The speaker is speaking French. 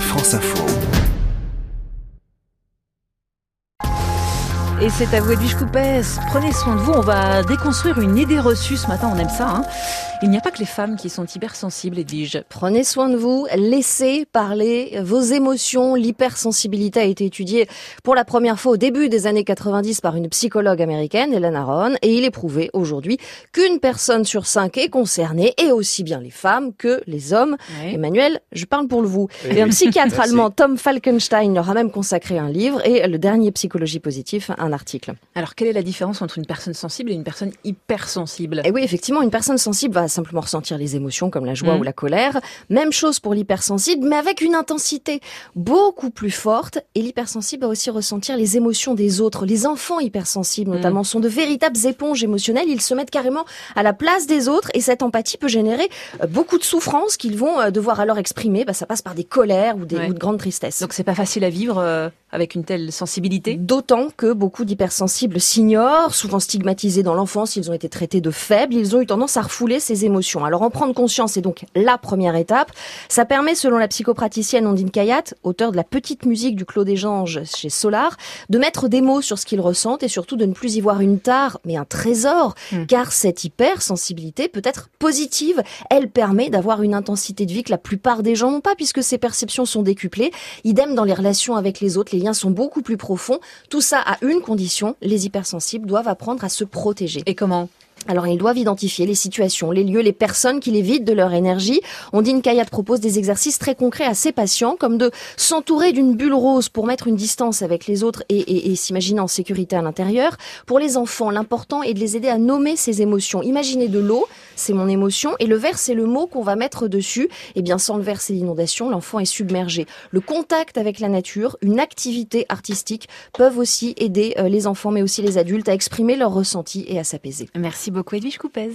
France Info. Et c'est à vous Edwige Coupès. Prenez soin de vous. On va déconstruire une idée reçue ce matin. On aime ça. Hein Il n'y a pas que les femmes qui sont hypersensibles, Edwige. Prenez soin de vous. Laissez parler vos émotions. L'hypersensibilité a été étudiée pour la première fois au début des années 90 par une psychologue américaine, Hélène Aron. Et il est prouvé aujourd'hui qu'une personne sur cinq est concernée, et aussi bien les femmes que les hommes. Emmanuel, je parle pour le vous. Et un psychiatre allemand, Tom Falkenstein, leur a même consacré un livre et le dernier Psychologie positive, un article. Alors, quelle est la différence entre une personne sensible et une personne hypersensible? Et oui, effectivement, une personne sensible va simplement ressentir les émotions comme la joie Mm. ou la colère. Même chose pour l'hypersensible, mais avec une intensité beaucoup plus forte. Et l'hypersensible va aussi ressentir les émotions des autres. Les enfants hypersensibles, notamment, sont de véritables éponges émotionnelles. Ils se mettent carrément à la place des autres et cette empathie peut générer euh, beaucoup de souffrances qu'ils vont euh, devoir alors exprimer. Bah, ça passe par des colères ou, des, Ouais. ou de grandes tristesses. Donc, c'est pas facile à vivre euh, avec une telle sensibilité? D'autant que beaucoup d'hypersensibles s'ignorent, souvent stigmatisés dans l'enfance, ils ont été traités de faibles, ils ont eu tendance à refouler ces émotions. Alors en prendre conscience est donc la première étape. Ça permet, selon la psychopraticienne Ondine Kayat, auteur de la petite musique du Clos des Anges chez Solar, de mettre des mots sur ce qu'ils ressentent et surtout de ne plus y voir une tare, mais un trésor, Mm. car cette hypersensibilité peut être positive. Elle permet d'avoir une intensité de vie que la plupart des gens n'ont pas puisque ces perceptions sont décuplées. Idem dans les relations avec les autres, les liens sont beaucoup plus profonds. Tout ça à une condition, les hypersensibles doivent apprendre à se protéger. Et comment? Alors ils doivent identifier les situations, les lieux, les personnes qui les vident de leur énergie. Ondine Kayat propose des exercices très concrets à ses patients, comme de s'entourer d'une bulle rose pour mettre une distance avec les autres et, s'imaginer en sécurité à l'intérieur. Pour les enfants, l'important est de les aider à nommer ces émotions. Imaginez de l'eau, c'est mon émotion, et le verre, c'est le mot qu'on va mettre dessus. Et bien sans le verre, c'est l'inondation, l'enfant est submergé. Le contact avec la nature, une activité artistique peuvent aussi aider euh, les enfants, mais aussi les adultes à exprimer leurs ressentis et à s'apaiser. Merci beaucoup, Edwige Coupez.